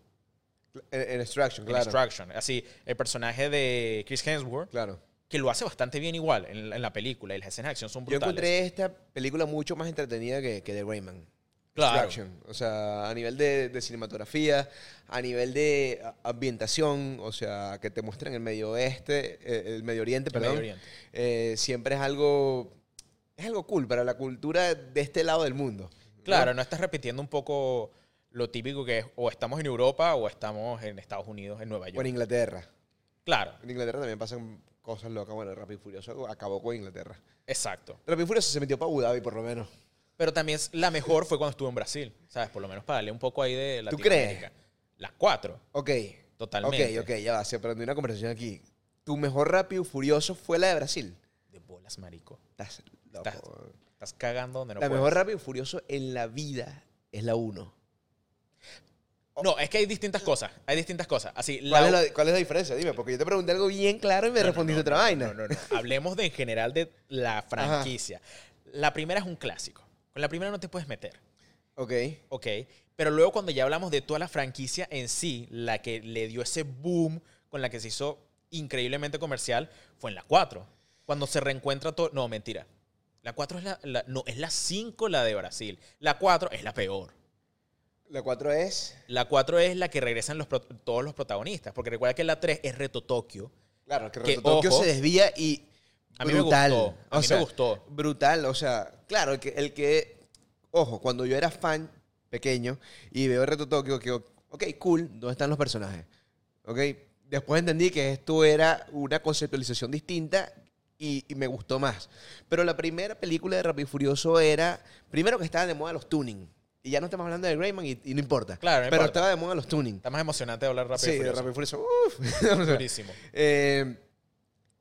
En, en Extraction, En claro. Destruction. Así, el personaje de Chris Hemsworth, Claro. que lo hace bastante bien igual en, la- en la película. Y las escenas de acción son Yo brutales. encontré esta película mucho más entretenida que, que The Greyman. Claro. Extraction. O sea, a nivel de, de cinematografía, a nivel de ambientación, o sea, que te muestran el Medio Oeste, eh, el Medio Oriente, El perdón. Medio Oriente. eh, siempre es algo, es algo cool para la cultura de este lado del mundo. Claro, no estás repitiendo un poco lo típico que es o estamos en Europa o estamos en Estados Unidos, en Nueva O en York. Inglaterra. Claro, En Inglaterra también pasan cosas locas. Bueno, Rápido y Furioso acabó con Inglaterra. exacto. Rápido y Furioso se metió para Abu Dhabi, por lo menos. Pero también la mejor fue cuando estuvo en Brasil, ¿sabes? Por lo menos para darle un poco ahí de ¿Tú Latinoamérica. Las cuatro, Ok. totalmente. Ok, ok, ya va. Se aprendió una conversación aquí. Tu mejor Rápido Furioso fue la de Brasil. De bolas, marico. Estás loco. Estás- Estás cagando donde no la puedes. mejor Rápido y Furioso en la vida es la 1. No, es que hay distintas cosas. Hay distintas cosas. Así, ¿Cuál, es la, cuál es la diferencia? Dime, porque yo te pregunté algo bien claro y me No, no, respondiste no, otra vaina. No, no, no. Hablemos de en general de la franquicia. La primera es un clásico. Con la primera no te puedes meter. Ok. Ok. Pero luego cuando ya hablamos de toda la franquicia en sí, la que le dio ese boom con la que se hizo increíblemente comercial, fue en la 4. Cuando se reencuentra todo... No, mentira. La 4 es la, la- No, es la 5 la de Brasil. La 4 es la peor. La 4 es. La 4 es la que regresan los todos los protagonistas. Porque recuerda que la 3 es Reto Tokio. Claro, que, Que, Reto Tokio se desvía y. a mí me brutal. gustó, a O mí me gustó. Brutal, o sea, claro, el que, el que. Ojo, cuando yo era fan pequeño y veo Reto Tokio, que, ok, cool, ¿dónde están los personajes? Ok, después entendí que esto era una conceptualización distinta y, y me gustó más. Pero la primera película de Rápido y Furioso era, primero que estaba de moda los tuning. Y ya no estamos hablando de Greyman y, y no importa. Claro, no Pero importa. estaba de moda los tuning. Está más emocionante hablar rápido. sí, y de Furioso. Rápido y Furioso. Uf. O [laughs] sea, Durísimo. eh,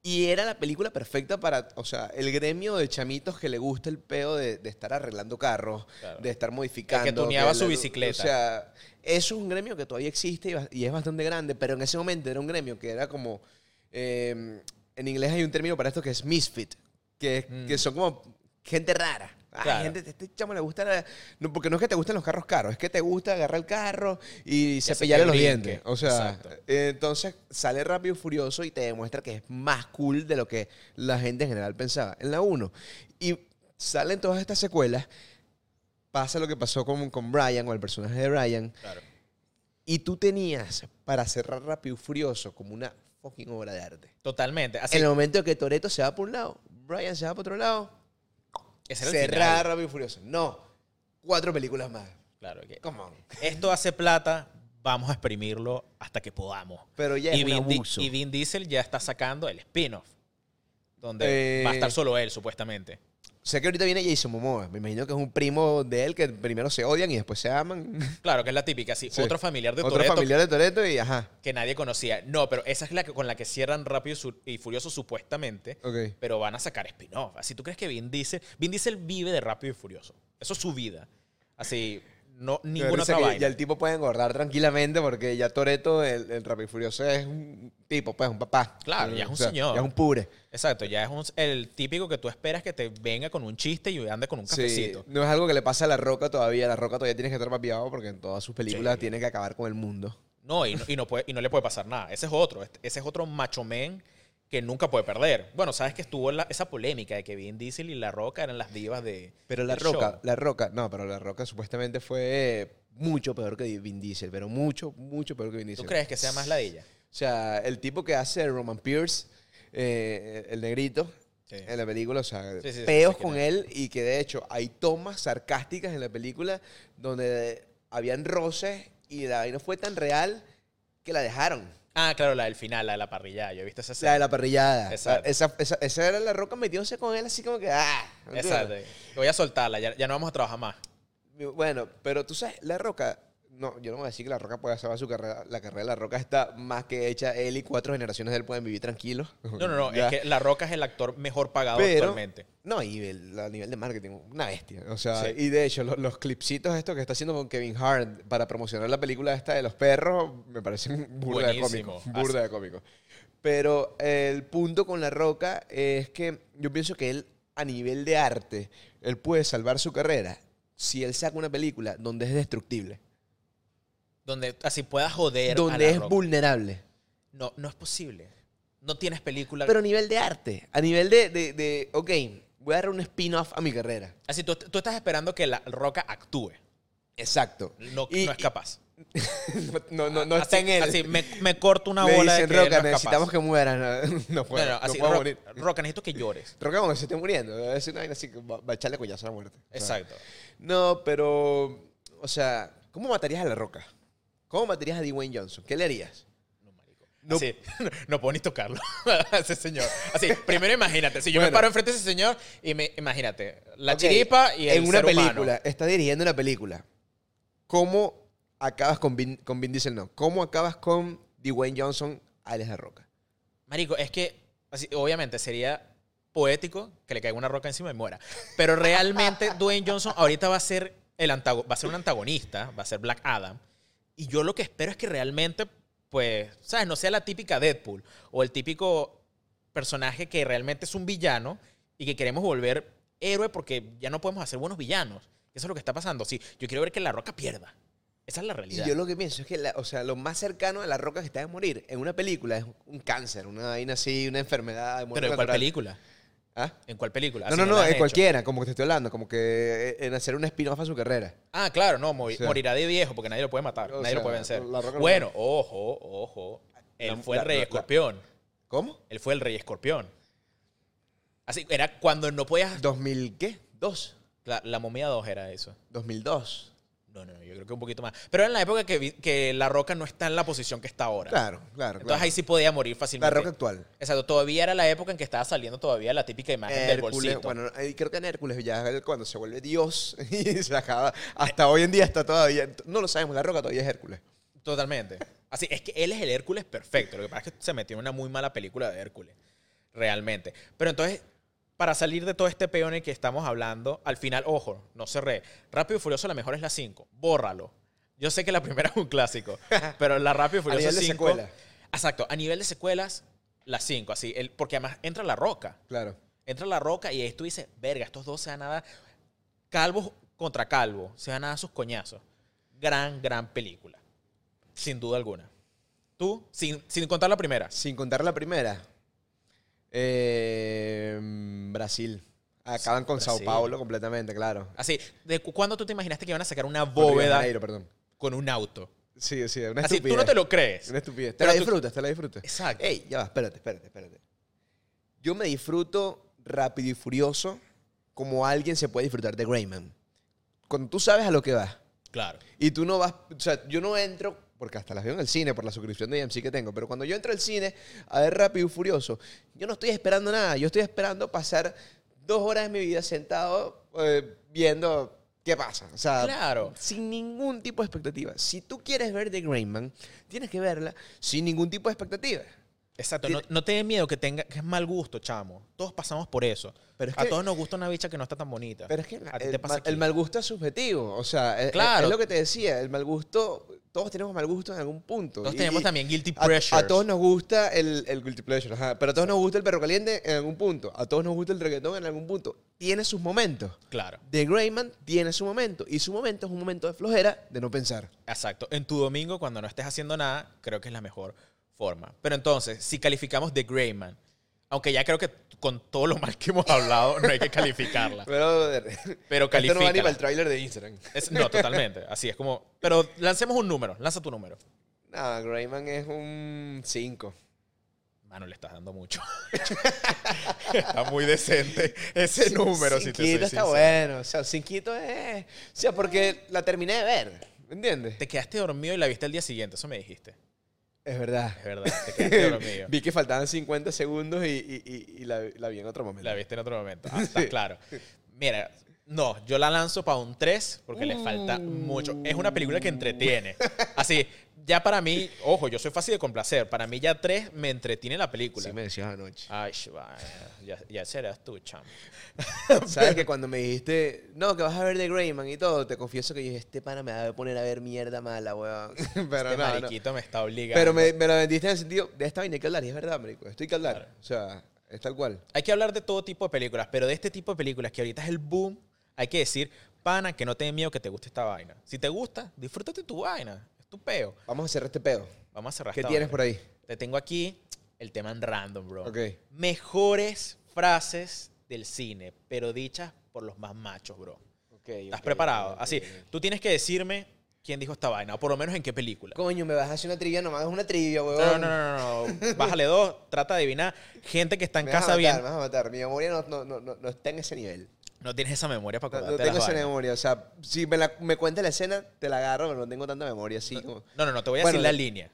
y era la película perfecta para, o sea, el gremio de chamitos que le gusta el peo de, de estar arreglando carros, Claro. de estar modificando. tuneaba que su le- bicicleta. O sea, eso es un gremio que todavía existe y es bastante grande, pero en ese momento era un gremio que era como, eh, en inglés hay un término para esto que es misfit, que, Mm. que son como gente rara. Ay, Claro. gente, este chamo le gusta, la- no, porque no es que te gusten los carros caros, es que te gusta agarrar el carro y cepillarle los dientes. O sea, eh, entonces sale Rápido y Furioso y te demuestra que es más cool de lo que la gente en general pensaba. En la 1. Y salen todas estas secuelas. Pasa lo que pasó con, con Brian, o el personaje de Brian. Claro. Y tú tenías para cerrar Rápido y Furioso como una fucking obra de arte. Totalmente. Así, En el momento que Toreto se va por un lado, Brian se va por otro lado, cerrar. Rápido y Furioso. No, cuatro películas más. Claro, que Come on. esto hace plata, vamos a exprimirlo hasta que podamos. Pero ya y, es un Vin Di- abuso. y Vin Diesel ya está sacando el spin-off. Donde Eh, va a estar solo él, supuestamente. Sé que ahorita viene Jason Momoa. Me imagino que es un primo de él que primero se odian y después se aman. [laughs] Claro, que es la típica, sí. Sí. Otro familiar de Otro Toretto familiar de Toreto y ajá. que nadie conocía. No, pero esa es la que, con la que cierran Rápido y Furioso, supuestamente. Ok. Pero van a sacar spin-off. Así, ¿tú crees que Vin Diesel... Vin Diesel vive de Rápido y Furioso. Eso es su vida. Así, no, ninguna otra vaina. Ya el tipo puede engordar tranquilamente porque ya Toreto, el, el Rápido y Furioso, es un tipo, pues, un papá. Claro, ya es un señor. Ya es un pure. Exacto, ya es un- el típico que tú esperas que te venga con un chiste y ande con un Sí, cafecito. no es algo que le pasa a La Roca todavía. La Roca todavía tiene que estar papiado porque en todas sus películas Sí. tiene que acabar con el mundo. No, y no, y no puede, y no le puede pasar nada. Ese es otro. este- Ese es otro macho men que nunca puede perder. Bueno, sabes que estuvo la- esa polémica de que Vin Diesel y La Roca eran las divas de. Pero La Roca, show. La Roca, no, pero La Roca supuestamente fue mucho peor que Vin Diesel, pero mucho, mucho peor que Vin Diesel. ¿Tú crees que sea más la de ella? O sea, el tipo que hace Roman Pierce, eh, el negrito, Sí. en la película, o sea, Sí, sí, sí, peos con él y que de hecho hay tomas sarcásticas en la película donde habían roces y la vaina fue tan real que la dejaron. Ah, claro, la del final, la de la parrilla. Yo he visto esa La escena. de la parrillada. Exacto. Esa, esa, esa era la roca metiéndose con él así como que, ah. ¿entiendes? Exacto. Voy a soltarla, ya, ya no vamos a trabajar más. Bueno, pero tú sabes, La Roca, no, yo no voy a decir que La Roca pueda salvar su carrera. La carrera de La Roca está más que hecha. Él y cuatro generaciones de él pueden vivir tranquilos. No, no, no. Es que La Roca es el actor mejor pagado Pero- actualmente. No, y el- a nivel de marketing, una bestia. O sea, Sí. y de hecho, los, los clipsitos estos que está haciendo con Kevin Hart para promocionar la película esta de los perros, me parecen [laughs] burda de cómico. Burda de cómico. Pero el punto con La Roca es que yo pienso que él, a nivel de arte, él puede salvar su carrera si él saca una película donde es destructible. Donde así puedas joder a Donde La es Roca. vulnerable. No, no es posible. No tienes película. Pero a nivel de arte, a nivel de, de, de, ok, voy a dar un spin-off a mi carrera. Así, tú, tú estás esperando que La Roca actúe. Exacto. No, Y- no es capaz. [laughs] No, no, no así, está en él. así, me, me corto una [laughs] Le bola dicen, de que Roca, no es necesitamos capaz". que muera. No, [laughs] no puede, No, no, no así, puede Ro- morir. Roca, necesito que llores. Roca cuando se esté muriendo, decir una vaina así que va, va a echarle collazo a la muerte. O sea, Exacto. no, pero, o sea, ¿cómo matarías a La Roca? ¿Cómo matarías a Dwayne Johnson? ¿Qué le harías? No, marico. No- Así, [laughs] no puedo ni tocarlo [laughs] a ese señor. Así, [laughs] primero imagínate, si yo me paro enfrente de ese señor y me, imagínate, la Ok, chiripa y el En una ser humano. película, estás dirigiendo una película. ¿Cómo acabas con Vin, con Vin Diesel? No. ¿Cómo acabas con Dwayne Johnson, alias La Roca? Marico, es que, así, obviamente, sería poético que le caiga una roca encima y muera. Pero realmente Dwayne Johnson ahorita va a ser el antago- va a ser un antagonista, va a ser Black Adam. Y yo lo que espero es que realmente, pues, ¿sabes? No sea la típica Deadpool o el típico personaje que realmente es un villano y que queremos volver héroe porque ya no podemos hacer buenos villanos. Eso es lo que está pasando. Sí, yo quiero ver que La Roca pierda. Esa es la Y realidad. yo lo que pienso es que, la- o sea, lo más cercano a la roca que está de morir en una película es un cáncer, una vaina así, una enfermedad de Pero ¿en cuál película? ¿Ah? ¿En cuál película? No, Así no, no, en hecho. cualquiera, como que te estoy hablando, como que en hacer un spin-off a su carrera. Ah, claro, no, movi- O sea, morirá de viejo porque nadie lo puede matar, nadie lo puede vencer. La Roca no bueno, ojo, ojo. Él La- fue el la- rey escorpión. ¿Cómo? Él fue el rey escorpión. Así, era cuando no podías... ¿2000 qué? ¿Dos? La, la momia 2 era eso. 2002. No, no, no, yo creo que un poquito más. Pero era en la época que, que La Roca no está en la posición que está ahora. Claro, claro. Entonces claro. ahí sí podía morir La fácilmente. roca actual. Exacto, todavía era la época en que estaba saliendo todavía la típica imagen del Hércules, bolsito. bueno, creo que en Hércules ya es cuando se vuelve Dios [laughs] y se acaba. Hasta hoy en día está todavía. No lo sabemos, la roca todavía es Hércules. Totalmente. Así, es que él es el Hércules perfecto. Lo que pasa es que se metió en una muy mala película de Hércules. Realmente. Pero entonces, para salir de todo este peón en el que estamos hablando, al final, ojo, no cerré. Rápido y Furioso, la mejor es la 5. Bórralo. Yo sé que la primera es un clásico, [laughs] pero la Rápido y A Furioso nivel de 5. secuela. Exacto, a nivel de secuelas, la 5. Así, el, porque además entra la roca. Claro. Entra la roca y ahí tú dices, verga, estos dos se van a dar calvos contra calvo, se van a dar sus coñazos. Gran, gran película. Sin duda alguna. Tú, sin, sin contar la primera. Sin contar la primera. Eh, Brasil. Acaban con Brasil. Sao Paulo completamente, claro. Así, ¿de cu- cuándo tú te imaginaste que iban a sacar una Con Río de bóveda Janeiro, perdón. con un auto? Sí, sí, una Así, estupidez. tú no te lo crees. Una estupidez. Te Pero la tú- disfrutas, te la disfrutas. Exacto. Ey, ya va, espérate, espérate, espérate. Yo me disfruto rápido y furioso como alguien se puede disfrutar de Greyman. Cuando tú sabes a lo que vas Claro. y tú no vas, o sea, yo no entro, porque hasta las veo en el cine por la suscripción de AMC que tengo, pero cuando yo entro al cine a ver rápido y furioso, yo no estoy esperando nada, yo estoy esperando pasar dos horas de mi vida sentado eh, viendo qué pasa. O sea, Claro. sin ningún tipo de expectativa. Si tú quieres ver The Greyman, tienes que verla sin ningún tipo de expectativa. Exacto. No, no te dé miedo que tenga que es mal gusto, chamo. Todos pasamos por eso. Pero es a que- todos nos gusta una bicha que no está tan bonita. Pero es que a ti el, te pasa mal, el mal gusto es subjetivo. O sea, es- Claro. es, lo que te decía. El mal gusto, todos tenemos mal gusto en algún punto. Todos Y- tenemos también guilty a- pleasures. A, todos nos gusta el, el guilty pleasure, ajá, pero a todos nos gusta el perro caliente en algún punto. A todos nos gusta el reggaetón en algún punto. Tiene sus momentos. Claro. The Greyman tiene su momento. Y su momento es un momento de flojera, de no pensar. Exacto. En tu domingo, cuando no estés haciendo nada, creo que es la mejor forma. Pero entonces, si calificamos The Greyman, aunque ya creo que con todo lo mal que hemos hablado, no hay que calificarla. [laughs] Pero, Pero esto no va ni califícala. para el tráiler de Instagram. Es- no, totalmente. Así es como. Pero lancemos un número. Lanza tu número. No, Greyman es un 5. Mano, le estás dando mucho. [laughs] está muy decente ese número, si te soy Cinquito está sincero. bueno. O sea, cinquito es... O sea, porque la terminé de ver. ¿Entiendes? Te quedaste dormido y la viste el día siguiente, eso me dijiste. Es verdad. Es verdad, te quedaste dormido. [laughs] Vi que faltaban 50 segundos y, y- y- y la, la vi en otro momento. La viste en otro momento. Ah, [laughs] está claro. Mira, no, yo la lanzo para un 3 porque le falta mucho. Es una película que entretiene. Así, ya para mí, ojo, yo soy fácil de complacer. Para mí ya 3 me entretiene la película. Sí me decías anoche. Ay, vaya, ya, ya serás tú, chamo. [laughs] ¿Sabes que cuando me dijiste, no, que vas a ver The Greyman y todo, te confieso que yo dije, este pana me va a poner a ver mierda mala, weón. [laughs] Pero este no, no. mariquito me está obligando. Pero me, me lo vendiste en el sentido, de esta vaina hay que hablar, y es verdad, marico. Esto hay que hablar. O sea, es tal cual. Hay que hablar de todo tipo de películas, pero de este tipo de películas que ahorita es el boom, hay que decir, pana, que no te dé miedo que te guste esta vaina. Si te gusta, disfrútate tu vaina. Tu peo. Vamos a cerrar este pedo. Vamos a cerrar ¿Qué esta tienes por ahí? Te tengo aquí el tema en random, bro. Ok. Mejores frases del cine, pero dichas por los más machos, bro. ¿Estás preparado? Así, tú tienes que decirme quién dijo esta vaina, o por lo menos en qué película. Coño, me vas a hacer una trivia, nomás es una trivia, weón. No, no, no, no, no. Bájale dos, trata de adivinar. Gente que está en Me vas a casa matar, bien. Me vas a matar. Mi memoria no, no, no, no está en ese nivel. No tienes esa memoria para No, acordarte no de tengo las esa vainas. memoria. O sea, si me, la, me cuenta la escena, te la agarro, pero no tengo tanta memoria así como... No, no, no, te voy a Bueno, decir la de- línea.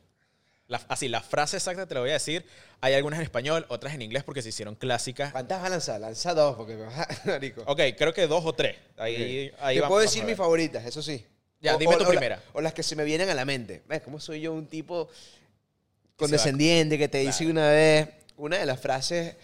La- así, la frase exacta te la voy a decir. Hay algunas en español, otras en inglés porque se hicieron clásicas. ¿Cuántas vas a lanzar? Lanza dos, porque me vas a... [laughs] Marico. Ok, creo que dos o tres. Ahí, ahí Te vamos- puedo vamos decir a mis ver. favoritas, eso sí. Ya, dime tu la- primera. o las que se me vienen a la mente. ¿Ves cómo soy yo un tipo condescendiente que te dice Claro. una vez una de las frases...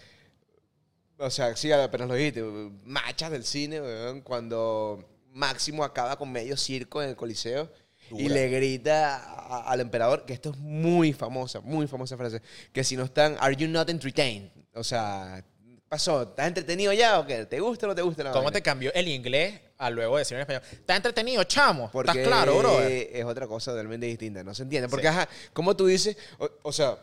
O sea, sí, apenas lo dijiste. Machas del cine, weón, cuando Máximo acaba con medio circo en el Coliseo. Y le grita a- al emperador, que esto es muy famosa, muy famosa frase, que si no están, are you not entertained? O sea, ¿pasó? ¿Estás entretenido ya o qué? ¿Te gusta o no te gusta la ¿Cómo vaina? te cambió el inglés a luego decir en español, está entretenido, chamo. Porque ¿Estás claro, bro? es otra cosa totalmente distinta, no se entiende. Porque, Sí. ajá, como tú dices, o, o sea,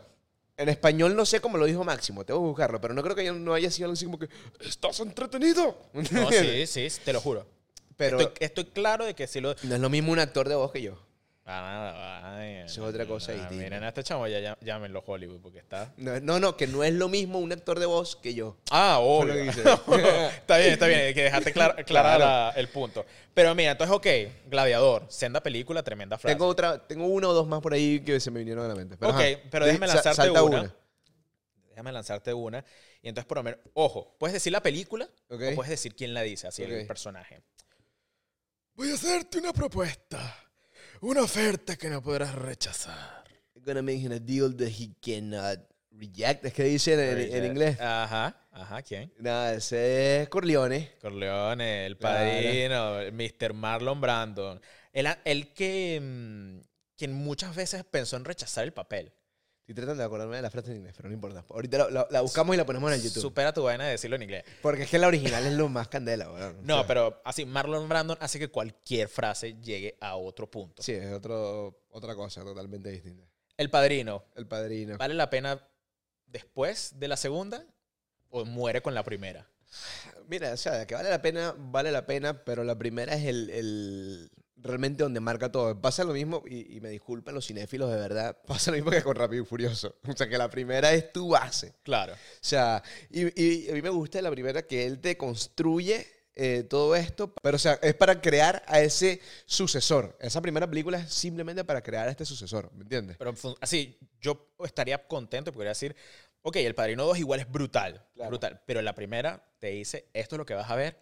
en español no sé cómo lo dijo Máximo, tengo que buscarlo, pero no creo que yo no haya sido algo así como que, estás entretenido. [laughs] No, sí, sí, sí, te lo juro. Pero estoy, estoy claro de que si lo... no es lo mismo un actor de voz que yo. Ah, ay, Eso es otra cosa ah, distinta. Miren a este chamo, ya, ya llámenlo Hollywood porque está... No, no, no, que no es lo mismo un actor de voz que yo. Ah, obvio. [laughs] está bien, está bien, que dejaste clar, [laughs] clara Claro. la- el punto. Pero mira, entonces, ok, Gladiador, senda película, tremenda frase. Tengo otra, tengo uno o dos más por ahí que se me vinieron a la mente. Pero, Ok, ajá. pero déjame sa- lanzarte salta una. Déjame lanzarte una. Y entonces, por lo menos, ojo, puedes decir la película Ok. o puedes decir quién la dice, así el personaje. Voy a hacerte una propuesta. Una oferta que no podrás rechazar. Gonna make him a deal that he cannot reject. Es que dice en, en- inglés. Ajá, ajá, ¿quién? Nada, ese es Corleone. Corleone, el Claro. padrino, el Mr. Marlon Brandon. Él, él que, mm, quien muchas veces pensó en rechazar el papel. Estoy tratando de acordarme de la frase en inglés, pero no importa. Ahorita la, la- la buscamos y la ponemos en el YouTube. Supera tu vaina de decirlo en inglés. Porque es que la original es lo más candela, weón. O No, sea, pero así, Marlon Brandon hace que cualquier frase llegue a otro punto. Sí, es otro, otra cosa totalmente distinta. El padrino, El padrino. ¿vale la pena después de la segunda o muere con la primera? Mira, o sea, que vale la pena, vale la pena, pero la primera es el, el- realmente donde marca todo. Pasa lo mismo, y, y me disculpan los cinéfilos de verdad, [laughs] pasa lo mismo que con Rápido y Furioso. [laughs] O sea, que la primera es tu base. Claro. O sea, y, y a mí me gusta la primera que él te construye eh, todo esto, pero o sea, es para crear a ese sucesor. Esa primera película es simplemente para crear a este sucesor, ¿me entiendes? Pero así, yo estaría contento podría decir, ok, el Padrino 2 igual es brutal, Claro. brutal, pero la primera te dice, esto es lo que vas a ver,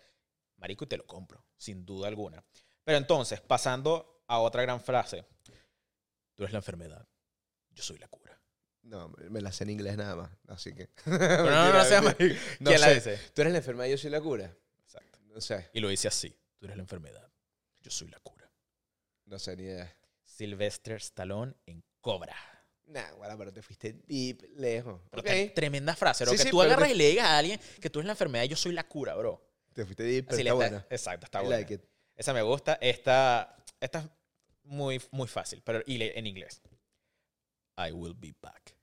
marico, y te lo compro, sin duda alguna. Pero entonces, pasando a otra gran frase, tú eres la enfermedad, yo soy la cura. No, me la sé en inglés nada más, así que... [laughs] [laughs] Pero no, no, no marico. No [laughs] ¿Quién la sé. dice? Tú eres la enfermedad, yo soy la cura. Exacto. No sé, Y lo dice así, tú eres la enfermedad, yo soy la cura. no sé ni idea. Sylvester Stallone en Cobra. Nah, bueno, pero te fuiste deep, lejos. Pero Ok, tre- tremenda frase, bro. Sí, que sí, tú agarras te- y le digas a alguien que tú eres la enfermedad yo soy la cura, bro. Te fuiste deep, pero Así está está- buena. Exacto, está buena. like. Esa me gusta. Esta, esta es muy, muy fácil, pero y en inglés. I will be back.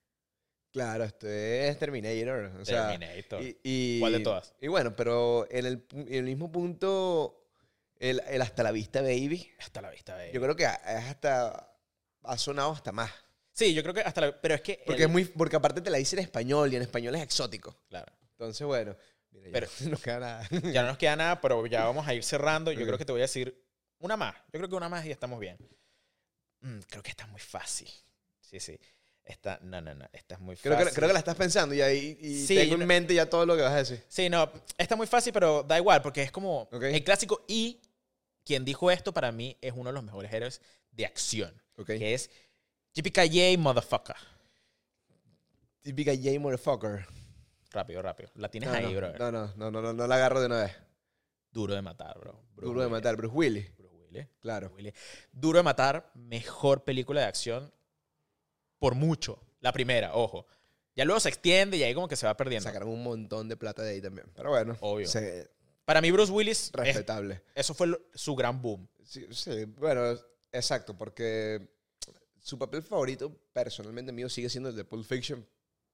Claro, esto es Terminator. O sea, Terminator. y- y- ¿Cuál de todas? Y bueno, pero en el, pu- en el mismo punto, el, el hasta la vista, baby, Hasta la vista, baby. yo creo que es hasta. Ha sonado hasta más. Sí, yo creo que hasta la... Pero es que... Porque, el- es muy, porque aparte te la dice en español y en español es exótico. Claro. Entonces, bueno, mira, ya Pero- no [laughs] queda nada. Ya no nos queda nada, pero ya vamos a ir cerrando. Yo creo que te voy a decir una más. Yo creo que una más y estamos bien. Mm, creo que está muy fácil. Sí, sí. Esta, no, no, no. Esta es muy Creo fácil. que, creo que la estás pensando y ahí y Sí, tengo yo en no- mente ya todo lo que vas a decir. Sí, no, está muy fácil, pero da igual, porque es como Ok. el clásico. Y quien dijo esto para mí es uno de los mejores héroes de acción, Ok. que es JPKJ Motherfucker. Típica J motherfucker. Rápido, rápido. La tienes No, ahí, no, bro. no, no, no, no, no, no la agarro de una vez. Duro de matar, bro. Bruce Duro de matar, Bruce Willis. Bruce Willis. Claro. Bruce Willis. Duro de matar, mejor película de acción por mucho. La primera, ojo. Ya luego se extiende y ahí como que se va perdiendo. Sacaron un montón de plata de ahí también. Pero bueno, Obvio. se- Para mí, Bruce Willis, es- respetable. eso fue lo- su gran boom. Sí, sí, bueno, exacto, porque su papel favorito, personalmente mío, sigue siendo el de Pulp Fiction.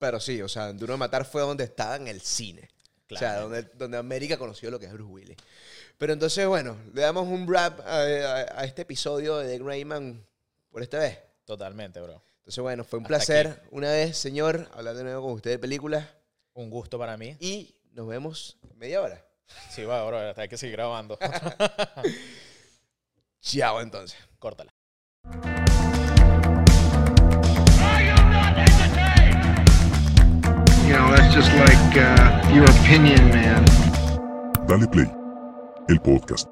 Pero sí, o sea, Duro de Matar fue donde estaba en el cine. O sea, donde, donde América conoció lo que es Bruce Willis. Pero entonces, bueno, le damos un wrap a, a- a este episodio de The Greyman por esta vez. Totalmente, bro. Entonces, bueno, fue un Hasta placer una vez, señor, hablar de nuevo con usted de películas. Un gusto para mí. Y nos vemos media hora. Sí, va, bro. Hasta hay que seguir grabando. [laughs] Chao, entonces. Córtala. You know, that's just like uh, your opinion, man. Dale Play, el podcast.